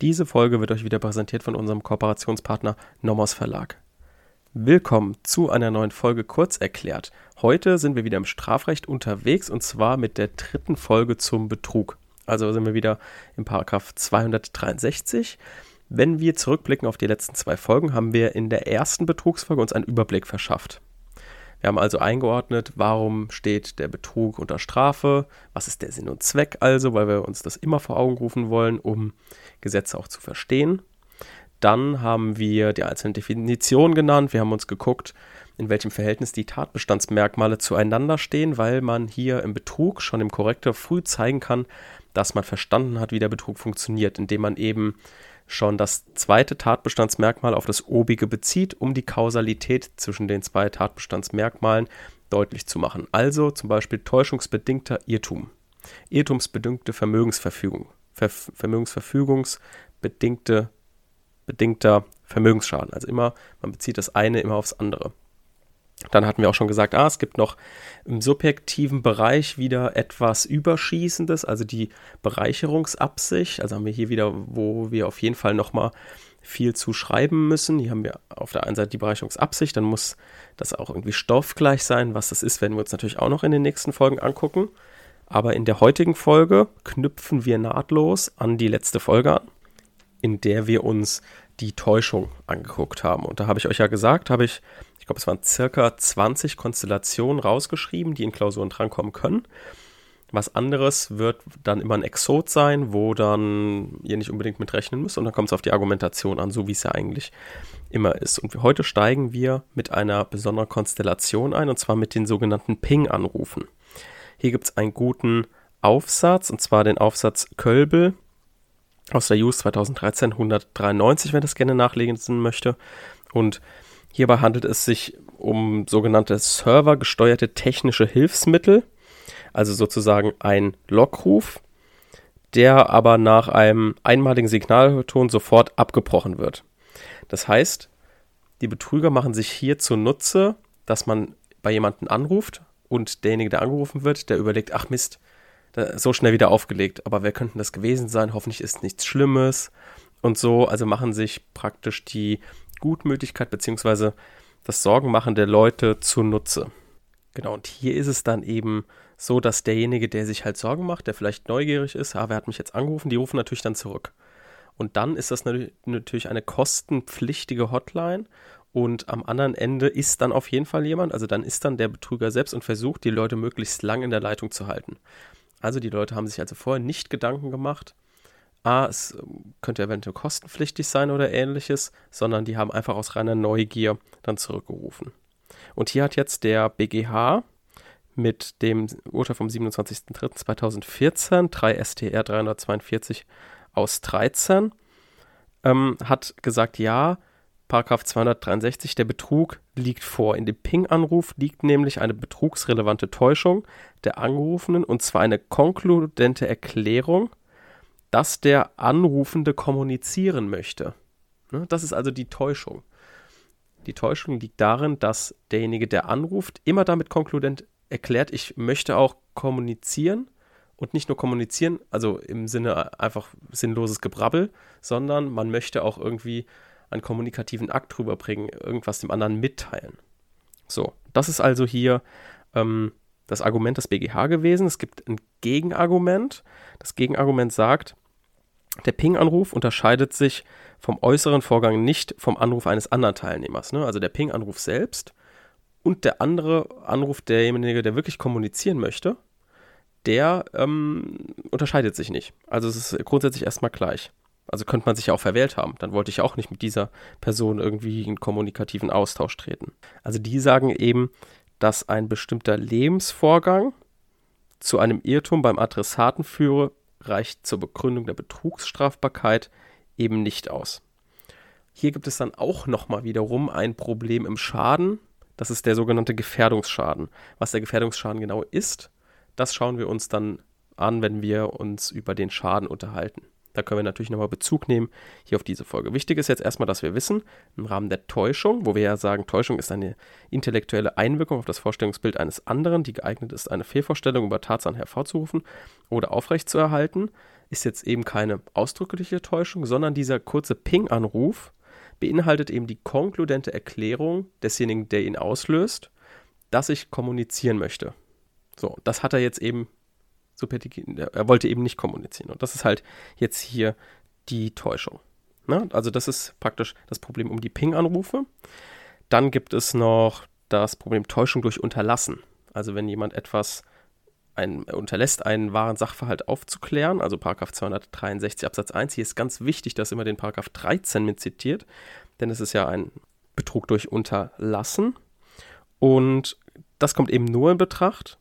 Diese Folge wird euch wieder präsentiert von unserem Kooperationspartner Nomos Verlag. Willkommen zu einer neuen Folge kurz erklärt. Heute sind wir wieder im Strafrecht unterwegs und zwar mit der dritten Folge zum Betrug. Also sind wir wieder im Paragraph 263. Wenn wir zurückblicken auf die letzten zwei Folgen, haben wir in der ersten Betrugsfolge uns einen Überblick verschafft. Wir haben also eingeordnet, warum steht der Betrug unter Strafe, was ist der Sinn und Zweck also, weil wir uns das immer vor Augen rufen wollen, um Gesetze auch zu verstehen. Dann haben wir die einzelnen Definitionen genannt. Wir haben uns geguckt, in welchem Verhältnis die Tatbestandsmerkmale zueinander stehen, weil man hier im Betrug schon im Korrektor früh zeigen kann, dass man verstanden hat, wie der Betrug funktioniert, indem man eben schon das zweite Tatbestandsmerkmal auf das obige bezieht, um die Kausalität zwischen den zwei Tatbestandsmerkmalen deutlich zu machen. Also zum Beispiel täuschungsbedingter Irrtum, irrtumsbedingte Vermögensverfügung, Ver Vermögensverfügungsbedingte bedingter Vermögensschaden. Also immer, man bezieht das eine immer aufs andere. Dann hatten wir auch schon gesagt, ah, es gibt noch im subjektiven Bereich wieder etwas Überschießendes, also die Bereicherungsabsicht. Also haben wir hier wieder, wo wir auf jeden Fall nochmal viel zu schreiben müssen. Hier haben wir auf der einen Seite die Bereicherungsabsicht, dann muss das auch irgendwie stoffgleich sein. Was das ist, werden wir uns natürlich auch noch in den nächsten Folgen angucken. Aber in der heutigen Folge knüpfen wir nahtlos an die letzte Folge an, in der wir uns die Täuschung angeguckt haben. Und da habe ich euch ja gesagt, habe ich ich glaube, es waren circa 20 Konstellationen rausgeschrieben, die in Klausuren drankommen können. Was anderes wird dann immer ein Exot sein, wo dann ihr nicht unbedingt mit rechnen müsst. Und dann kommt es auf die Argumentation an, so wie es ja eigentlich immer ist. Und heute steigen wir mit einer besonderen Konstellation ein, und zwar mit den sogenannten Ping-Anrufen. Hier gibt es einen guten Aufsatz, und zwar den Aufsatz Kölbel aus der JUS 2013 193, wer das gerne nachlesen möchte. Und Hierbei handelt es sich um sogenannte servergesteuerte technische Hilfsmittel, also sozusagen ein Lockruf, der aber nach einem einmaligen Signalton sofort abgebrochen wird. Das heißt, die Betrüger machen sich hier zunutze, dass man bei jemandem anruft und derjenige, der angerufen wird, der überlegt, ach Mist, so schnell wieder aufgelegt, aber wer könnte das gewesen sein? Hoffentlich ist nichts Schlimmes und so. Also machen sich praktisch die Gutmütigkeit bzw. das Sorgenmachen der Leute zunutze. Genau, und hier ist es dann eben so, dass derjenige, der sich halt Sorgen macht, der vielleicht neugierig ist, ah, wer hat mich jetzt angerufen, die rufen natürlich dann zurück. Und dann ist das natürlich eine kostenpflichtige Hotline und am anderen Ende ist dann auf jeden Fall jemand, also dann ist dann der Betrüger selbst und versucht, die Leute möglichst lang in der Leitung zu halten. Also die Leute haben sich also vorher nicht Gedanken gemacht, ah, es könnte eventuell kostenpflichtig sein oder ähnliches, sondern die haben einfach aus reiner Neugier dann zurückgerufen. Und hier hat jetzt der BGH mit dem Urteil vom 27.03.2014, 3 STR 342 aus 13, ähm, hat gesagt, ja, Paragraph 263, der Betrug liegt vor. In dem Ping-Anruf liegt nämlich eine betrugsrelevante Täuschung der Angerufenen und zwar eine konkludente Erklärung dass der Anrufende kommunizieren möchte. Ne, das ist also die Täuschung. Die Täuschung liegt darin, dass derjenige, der anruft, immer damit konkludent erklärt, ich möchte auch kommunizieren und nicht nur kommunizieren, also im Sinne einfach sinnloses Gebrabbel, sondern man möchte auch irgendwie einen kommunikativen Akt rüberbringen, irgendwas dem anderen mitteilen. So, das ist also hier ähm, das Argument des BGH gewesen. Es gibt ein Gegenargument. Das Gegenargument sagt, der Ping-Anruf unterscheidet sich vom äußeren Vorgang nicht vom Anruf eines anderen Teilnehmers. Ne? Also der Ping-Anruf selbst und der andere Anruf derjenige, der wirklich kommunizieren möchte, der ähm, unterscheidet sich nicht. Also es ist grundsätzlich erstmal gleich. Also könnte man sich ja auch verwählt haben. Dann wollte ich auch nicht mit dieser Person irgendwie in kommunikativen Austausch treten. Also die sagen eben, dass ein bestimmter Lebensvorgang zu einem Irrtum beim Adressaten führe, reicht zur Begründung der Betrugsstrafbarkeit eben nicht aus. Hier gibt es dann auch nochmal wiederum ein Problem im Schaden. Das ist der sogenannte Gefährdungsschaden. Was der Gefährdungsschaden genau ist, das schauen wir uns dann an, wenn wir uns über den Schaden unterhalten. Da können wir natürlich nochmal Bezug nehmen hier auf diese Folge. Wichtig ist jetzt erstmal, dass wir wissen, im Rahmen der Täuschung, wo wir ja sagen, Täuschung ist eine intellektuelle Einwirkung auf das Vorstellungsbild eines anderen, die geeignet ist, eine Fehlvorstellung über Tatsachen hervorzurufen oder aufrechtzuerhalten, ist jetzt eben keine ausdrückliche Täuschung, sondern dieser kurze Ping-Anruf beinhaltet eben die konkludente Erklärung desjenigen, der ihn auslöst, dass ich kommunizieren möchte. So, das hat er jetzt eben, er wollte eben nicht kommunizieren. Und das ist halt jetzt hier die Täuschung. Ne? Also das ist praktisch das Problem um die Ping-Anrufe. Dann gibt es noch das Problem Täuschung durch Unterlassen. Also wenn jemand etwas ein, unterlässt, einen wahren Sachverhalt aufzuklären, also Paragraph 263 Absatz 1. Hier ist ganz wichtig, dass immer den Paragraph 13 mit zitiert, denn es ist ja ein Betrug durch Unterlassen. Und das kommt eben nur in Betracht,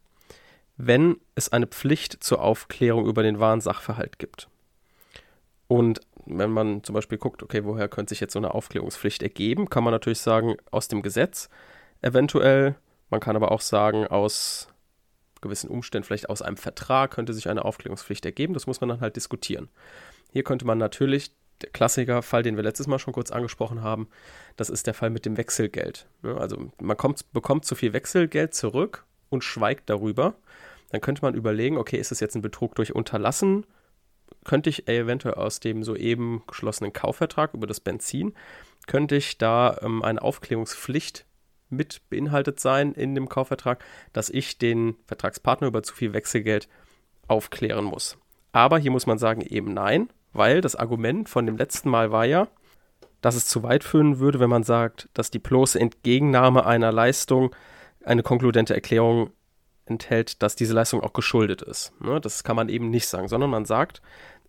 wenn es eine Pflicht zur Aufklärung über den wahren Sachverhalt gibt. Und wenn man zum Beispiel guckt, okay, woher könnte sich jetzt so eine Aufklärungspflicht ergeben, kann man natürlich sagen, aus dem Gesetz eventuell. Man kann aber auch sagen, aus gewissen Umständen, vielleicht aus einem Vertrag, könnte sich eine Aufklärungspflicht ergeben. Das muss man dann halt diskutieren. Hier könnte man natürlich, der Klassikerfall, den wir letztes Mal schon kurz angesprochen haben, das ist der Fall mit dem Wechselgeld. Also man kommt, bekommt zu viel Wechselgeld zurück und schweigt darüber. Dann könnte man überlegen, okay, ist es jetzt ein Betrug durch Unterlassen? Könnte ich eventuell aus dem soeben geschlossenen Kaufvertrag über das Benzin, könnte ich da ähm, eine Aufklärungspflicht mit beinhaltet sein in dem Kaufvertrag, dass ich den Vertragspartner über zu viel Wechselgeld aufklären muss. Aber hier muss man sagen, eben nein, weil das Argument von dem letzten Mal war ja, dass es zu weit führen würde, wenn man sagt, dass die bloße Entgegennahme einer Leistung eine konkludente Erklärung enthält, dass diese Leistung auch geschuldet ist. Ne, das kann man eben nicht sagen, sondern man sagt,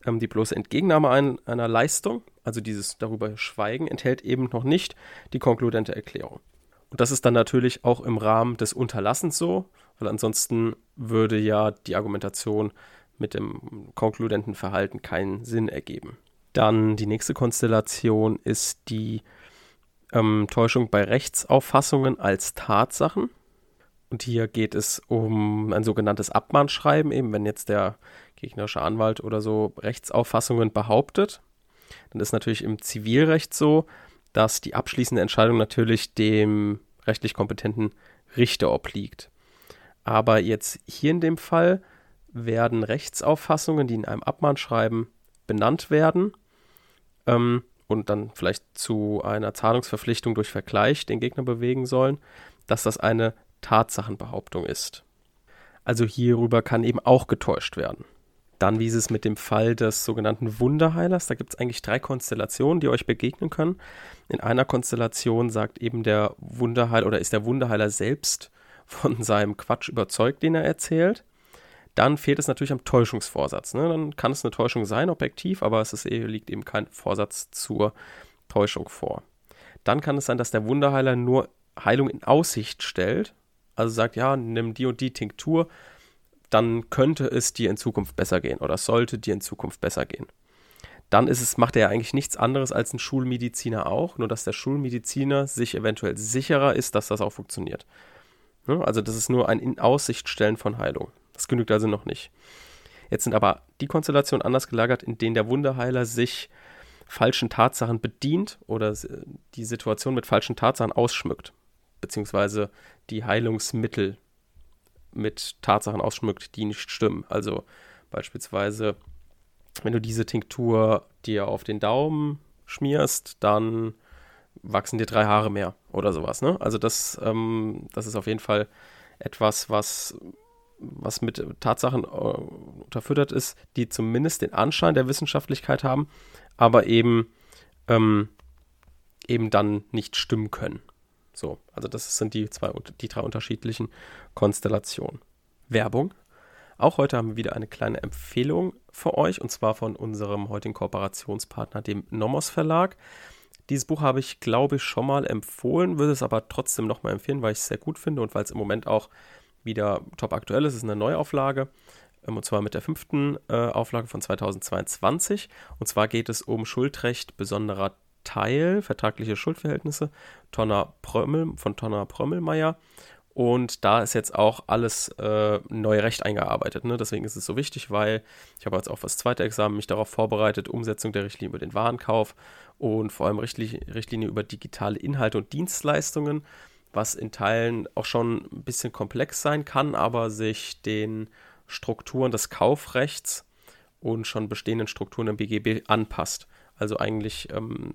ähm, die bloße Entgegennahme einer Leistung, also dieses darüber Schweigen, enthält eben noch nicht die konkludente Erklärung. Und das ist dann natürlich auch im Rahmen des Unterlassens so, weil ansonsten würde ja die Argumentation mit dem konkludenten Verhalten keinen Sinn ergeben. Dann die nächste Konstellation ist die ähm, Täuschung bei Rechtsauffassungen als Tatsachen. Und hier geht es um ein sogenanntes Abmahnschreiben, eben wenn jetzt der gegnerische Anwalt oder so Rechtsauffassungen behauptet. Dann ist natürlich im Zivilrecht so, dass die abschließende Entscheidung natürlich dem rechtlich kompetenten Richter obliegt. Aber jetzt hier in dem Fall werden Rechtsauffassungen, die in einem Abmahnschreiben benannt werden ähm, und dann vielleicht zu einer Zahlungsverpflichtung durch Vergleich den Gegner bewegen sollen, dass das eine Tatsachenbehauptung ist. Also hierüber kann eben auch getäuscht werden. Dann, wie ist es mit dem Fall des sogenannten Wunderheilers? Da gibt es eigentlich drei Konstellationen, die euch begegnen können. In einer Konstellation sagt eben der Wunderheiler oder ist der Wunderheiler selbst von seinem Quatsch überzeugt, den er erzählt. Dann fehlt es natürlich am Täuschungsvorsatz. Ne? Dann kann es eine Täuschung sein, objektiv, aber es ist, liegt eben kein Vorsatz zur Täuschung vor. Dann kann es sein, dass der Wunderheiler nur Heilung in Aussicht stellt. Also sagt, ja, nimm die und die Tinktur, dann könnte es dir in Zukunft besser gehen oder sollte dir in Zukunft besser gehen. Dann ist es, macht er ja eigentlich nichts anderes als ein Schulmediziner auch, nur dass der Schulmediziner sich eventuell sicherer ist, dass das auch funktioniert. Also das ist nur ein in Aussicht stellen von Heilung. Das genügt also noch nicht. Jetzt sind aber die Konstellationen anders gelagert, in denen der Wunderheiler sich falschen Tatsachen bedient oder die Situation mit falschen Tatsachen ausschmückt, beziehungsweise die Heilungsmittel mit Tatsachen ausschmückt, die nicht stimmen. Also beispielsweise, wenn du diese Tinktur dir auf den Daumen schmierst, dann wachsen dir drei Haare mehr oder sowas. Ne? Also das, ähm, das ist auf jeden Fall etwas, was, was mit Tatsachen äh, unterfüttert ist, die zumindest den Anschein der Wissenschaftlichkeit haben, aber eben, ähm, eben dann nicht stimmen können. So, also das sind die zwei, die drei unterschiedlichen Konstellationen. Werbung. Auch heute haben wir wieder eine kleine Empfehlung für euch und zwar von unserem heutigen Kooperationspartner, dem Nomos Verlag. Dieses Buch habe ich, glaube ich, schon mal empfohlen, würde es aber trotzdem nochmal empfehlen, weil ich es sehr gut finde und weil es im Moment auch wieder top aktuell ist. Es ist eine Neuauflage ähm, und zwar mit der fünften äh, Auflage von 2022. Und zwar geht es um Schuldrecht besonderer Teil, vertragliche Schuldverhältnisse, Tonner Prömmel, von Tonner Prömmelmeier. Und da ist jetzt auch alles äh, neue Recht eingearbeitet. Ne? Deswegen ist es so wichtig, weil ich habe jetzt auch fürs zweite Examen mich darauf vorbereitet, Umsetzung der Richtlinie über den Warenkauf und vor allem Richtlinie über digitale Inhalte und Dienstleistungen, was in Teilen auch schon ein bisschen komplex sein kann, aber sich den Strukturen des Kaufrechts und schon bestehenden Strukturen im BGB anpasst. Also eigentlich ähm,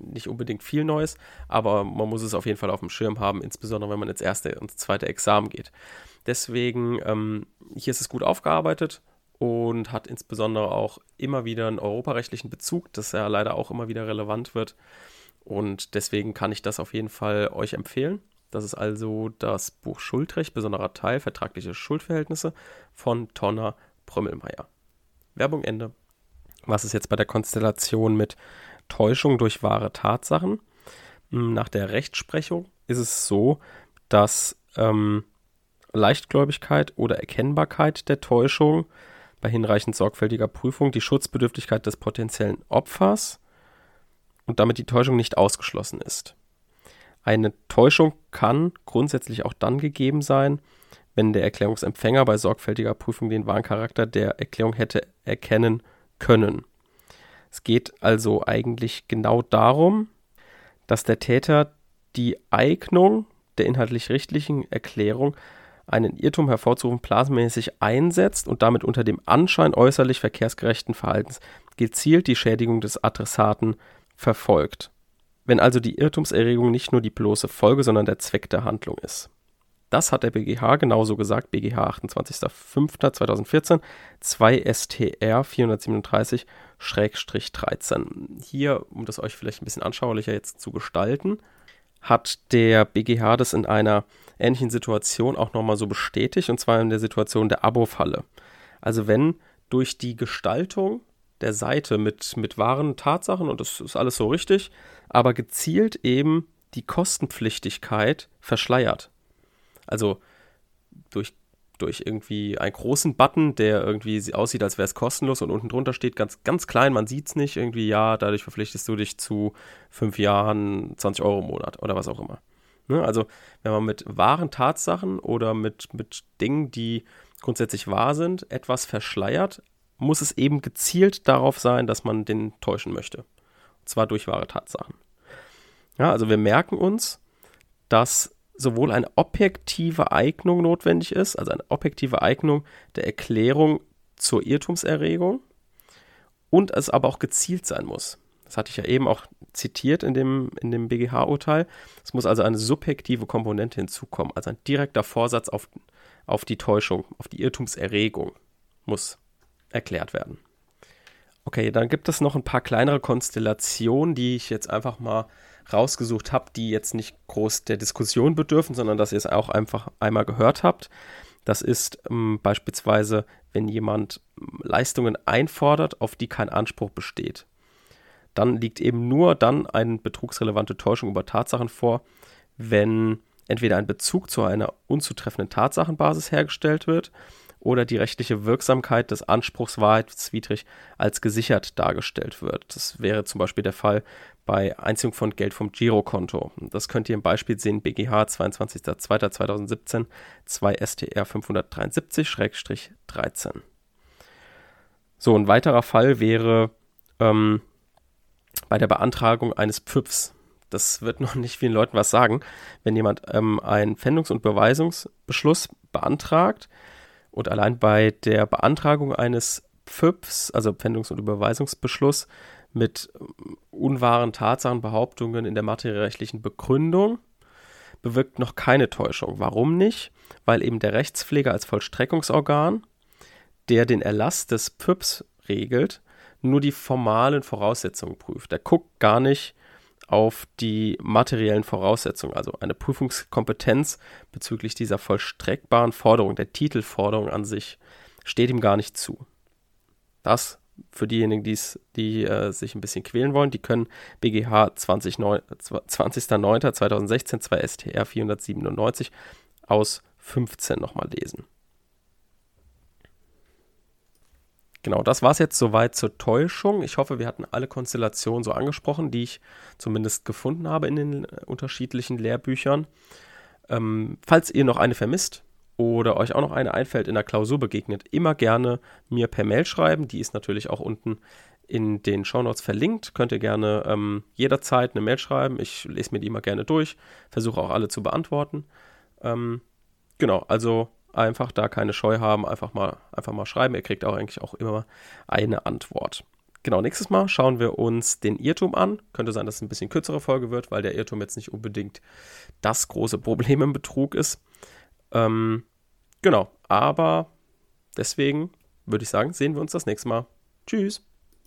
nicht unbedingt viel Neues, aber man muss es auf jeden Fall auf dem Schirm haben, insbesondere wenn man ins erste und zweite Examen geht. Deswegen, ähm, hier ist es gut aufgearbeitet und hat insbesondere auch immer wieder einen europarechtlichen Bezug, das ja leider auch immer wieder relevant wird. Und deswegen kann ich das auf jeden Fall euch empfehlen. Das ist also das Buch Schuldrecht, besonderer Teil, vertragliche Schuldverhältnisse von Tonner Prümmelmeier. Werbung Ende. Was ist jetzt bei der Konstellation mit Täuschung durch wahre Tatsachen? Hm, nach der Rechtsprechung ist es so, dass ähm, Leichtgläubigkeit oder Erkennbarkeit der Täuschung bei hinreichend sorgfältiger Prüfung die Schutzbedürftigkeit des potenziellen Opfers und damit die Täuschung nicht ausgeschlossen ist. Eine Täuschung kann grundsätzlich auch dann gegeben sein, wenn der Erklärungsempfänger bei sorgfältiger Prüfung den wahren Charakter der Erklärung hätte erkennen können. Es geht also eigentlich genau darum, dass der Täter die Eignung der inhaltlich richtlichen Erklärung einen Irrtum hervorzurufen planmäßig einsetzt und damit unter dem Anschein äußerlich verkehrsgerechten Verhaltens gezielt die Schädigung des Adressaten verfolgt. Wenn also die Irrtumserregung nicht nur die bloße Folge, sondern der Zweck der Handlung ist. Das hat der BGH genauso gesagt, BGH 28.05.2014, 2 STR 437-13. Hier, um das euch vielleicht ein bisschen anschaulicher jetzt zu gestalten, hat der BGH das in einer ähnlichen Situation auch nochmal so bestätigt, und zwar in der Situation der Abo-Falle. Also wenn durch die Gestaltung der Seite mit, mit wahren Tatsachen, und das ist alles so richtig, aber gezielt eben die Kostenpflichtigkeit verschleiert also durch, durch irgendwie einen großen Button, der irgendwie aussieht, als wäre es kostenlos und unten drunter steht ganz, ganz klein, man sieht es nicht, irgendwie, ja, dadurch verpflichtest du dich zu fünf Jahren 20 Euro im Monat oder was auch immer. Ne? Also, wenn man mit wahren Tatsachen oder mit, mit Dingen, die grundsätzlich wahr sind, etwas verschleiert, muss es eben gezielt darauf sein, dass man den täuschen möchte. Und zwar durch wahre Tatsachen. Ja, also wir merken uns, dass sowohl eine objektive Eignung notwendig ist, also eine objektive Eignung der Erklärung zur Irrtumserregung und es aber auch gezielt sein muss. Das hatte ich ja eben auch zitiert in dem, in dem BGH-Urteil. Es muss also eine subjektive Komponente hinzukommen, also ein direkter Vorsatz auf, auf die Täuschung, auf die Irrtumserregung muss erklärt werden. Okay, dann gibt es noch ein paar kleinere Konstellationen, die ich jetzt einfach mal rausgesucht habe, die jetzt nicht groß der Diskussion bedürfen, sondern dass ihr es auch einfach einmal gehört habt. Das ist ähm, beispielsweise, wenn jemand ähm, Leistungen einfordert, auf die kein Anspruch besteht. Dann liegt eben nur dann eine betrugsrelevante Täuschung über Tatsachen vor, wenn entweder ein Bezug zu einer unzutreffenden Tatsachenbasis hergestellt wird oder die rechtliche Wirksamkeit des Anspruchs wahrheitswidrig als gesichert dargestellt wird. Das wäre zum Beispiel der Fall bei Einziehung von Geld vom Girokonto. Das könnt ihr im Beispiel sehen, BGH 22.02.2017, 2 STR 573-13. So, ein weiterer Fall wäre ähm, bei der Beantragung eines PFs. Das wird noch nicht vielen Leuten was sagen. Wenn jemand ähm, einen Pfändungs- und Beweisungsbeschluss beantragt und allein bei der Beantragung eines PFs, also Pfändungs- und Überweisungsbeschluss, mit unwahren Tatsachenbehauptungen in der materiellrechtlichen Begründung bewirkt noch keine Täuschung. Warum nicht? Weil eben der Rechtspfleger als Vollstreckungsorgan, der den Erlass des PÜPs regelt, nur die formalen Voraussetzungen prüft. Der guckt gar nicht auf die materiellen Voraussetzungen, also eine Prüfungskompetenz bezüglich dieser vollstreckbaren Forderung, der Titelforderung an sich, steht ihm gar nicht zu. Das für diejenigen, die's, die äh, sich ein bisschen quälen wollen, die können BGH 20.09.2016 2 STR 497 aus 15 nochmal lesen. Genau, das war es jetzt soweit zur Täuschung. Ich hoffe, wir hatten alle Konstellationen so angesprochen, die ich zumindest gefunden habe in den äh, unterschiedlichen Lehrbüchern. Ähm, falls ihr noch eine vermisst, oder euch auch noch eine einfällt in der Klausur begegnet, immer gerne mir per Mail schreiben. Die ist natürlich auch unten in den Shownotes verlinkt. Könnt ihr gerne ähm, jederzeit eine Mail schreiben. Ich lese mir die immer gerne durch, versuche auch alle zu beantworten. Ähm, genau, also einfach da keine Scheu haben, einfach mal, einfach mal schreiben. Ihr kriegt auch eigentlich auch immer eine Antwort. Genau, nächstes Mal schauen wir uns den Irrtum an. Könnte sein, dass es ein bisschen kürzere Folge wird, weil der Irrtum jetzt nicht unbedingt das große Problem im Betrug ist. Ähm, genau, aber deswegen würde ich sagen, sehen wir uns das nächste Mal. Tschüss.